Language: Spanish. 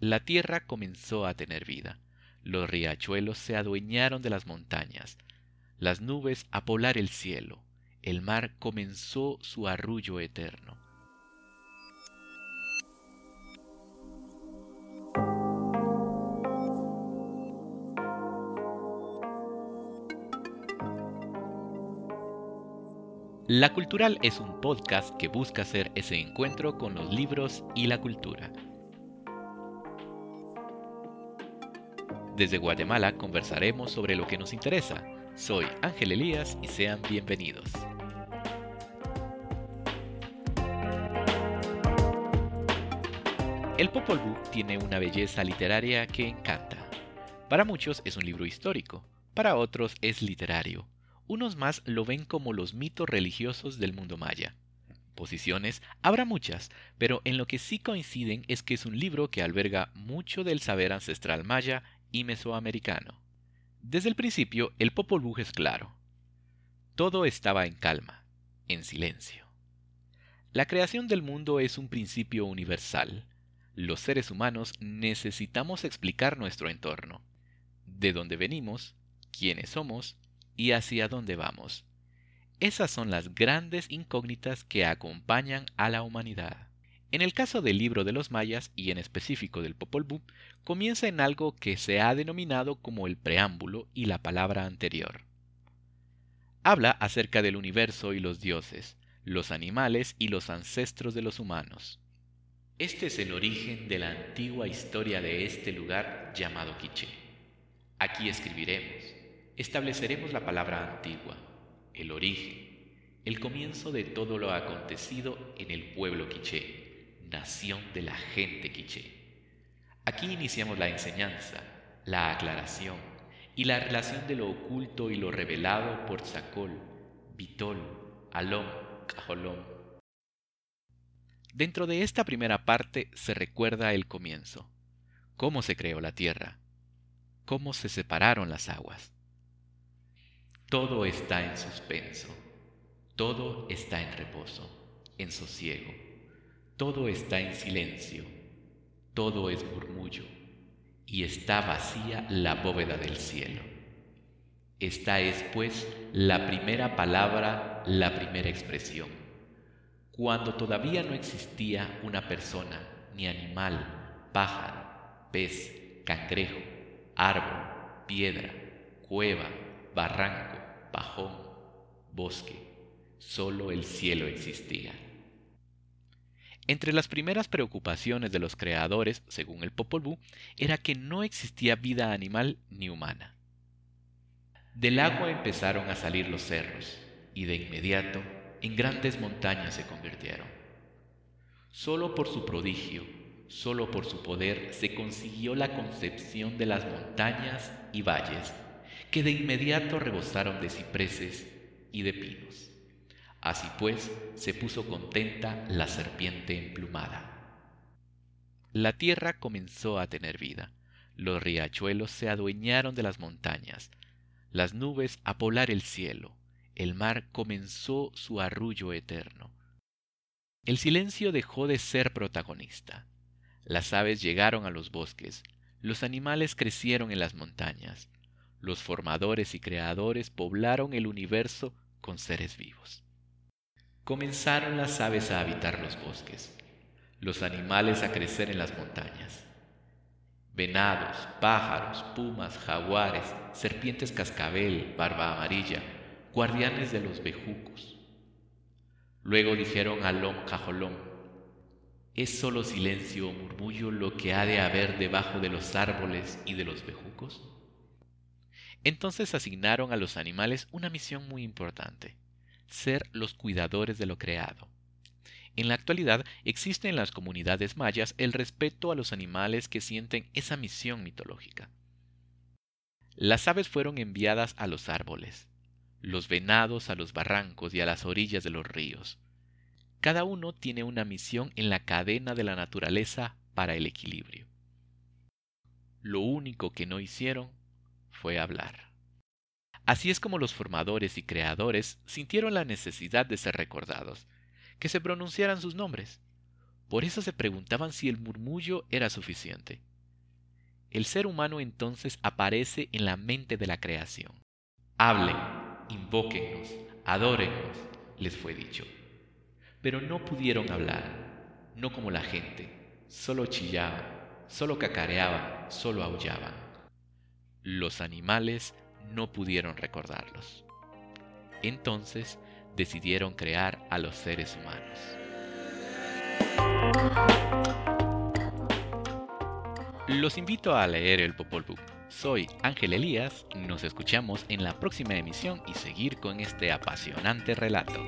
La tierra comenzó a tener vida. Los riachuelos se adueñaron de las montañas, las nubes a poblar el cielo, el mar comenzó su arrullo eterno. La Cultural es un podcast que busca hacer ese encuentro con los libros y la cultura. Desde Guatemala conversaremos sobre lo que nos interesa. Soy Ángel Elías y sean bienvenidos. El Popol Vuh tiene una belleza literaria que encanta. Para muchos es un libro histórico, para otros es literario unos más lo ven como los mitos religiosos del mundo maya. Posiciones habrá muchas, pero en lo que sí coinciden es que es un libro que alberga mucho del saber ancestral maya mesoamericano. Desde el principio, el Popol Vuh es claro. Todo estaba en calma, en silencio. La creación del mundo es un principio universal. Los seres humanos necesitamos explicar nuestro entorno, de dónde venimos, quiénes somos y hacia dónde vamos. Esas son las grandes incógnitas que acompañan a la humanidad. En el caso del libro de los mayas y en específico del Popol Vuh, comienza en algo que se ha denominado como el preámbulo y la palabra anterior. Habla acerca del universo y los dioses, los animales y los ancestros de los humanos. Este es el origen de la antigua historia de este lugar llamado Quiché. Aquí escribiremos, estableceremos la palabra antigua, el origen, el comienzo de todo lo acontecido en el pueblo quiché, nación de la gente quiché. Aquí iniciamos la enseñanza, la aclaración y la relación de lo oculto y lo revelado por Zacol, Vitol, Alom, Cajolón. Dentro de esta primera parte se recuerda el comienzo, cómo se creó la tierra, cómo se separaron las aguas, todo está en suspenso, todo está en reposo, en sosiego, todo está en silencio, todo es murmullo, y está vacía la bóveda del cielo. Esta es, pues, la primera palabra, la primera expresión, cuando todavía no existía una persona, ni animal, pájaro, pez, cangrejo, árbol, piedra, cueva, barranco, bajón, bosque, solo el cielo existía. Entre las primeras preocupaciones de los creadores, según el Popol Vuh, era que no existía vida animal ni humana. Del agua empezaron a salir los cerros, y de inmediato en grandes montañas se convirtieron. Solo por su prodigio, solo por su poder se consiguió la concepción de las montañas y valles que de inmediato rebosaron de cipreses y de pinos. Así pues, se puso contenta la serpiente emplumada. La tierra comenzó a tener vida. Los riachuelos se adueñaron de las montañas, las nubes a polar el cielo, el mar comenzó su arrullo eterno. El silencio dejó de ser protagonista. Las aves llegaron a los bosques, los animales crecieron en las montañas, los formadores y creadores poblaron el universo con seres vivos. Comenzaron las aves a habitar los bosques, los animales a crecer en las montañas. Venados, pájaros, pumas, jaguares, serpientes cascabel, barba amarilla, guardianes de los bejucos. Luego dijeron a Lom Cajolón, ¿es solo silencio o murmullo lo que ha de haber debajo de los árboles y de los bejucos? Entonces asignaron a los animales una misión muy importante, ser los cuidadores de lo creado. En la actualidad existe en las comunidades mayas el respeto a los animales que sienten esa misión mitológica. Las aves fueron enviadas a los árboles, los venados a los barrancos y a las orillas de los ríos. Cada uno tiene una misión en la cadena de la naturaleza para el equilibrio. Lo único que no hicieron fue hablar. Así es como los formadores y creadores sintieron la necesidad de ser recordados, que se pronunciaran sus nombres. Por eso se preguntaban si el murmullo era suficiente. El ser humano entonces aparece en la mente de la creación. Hablen, invóquennos, adórennos, les fue dicho. Pero no pudieron hablar, no como la gente, solo chillaban, solo cacareaban, solo aullaban. Los animales no pudieron recordarlos. Entonces decidieron crear a los seres humanos. Los invito a leer el Popol Vuh. Soy Ángel Elías, nos escuchamos en la próxima emisión y seguir con este apasionante relato.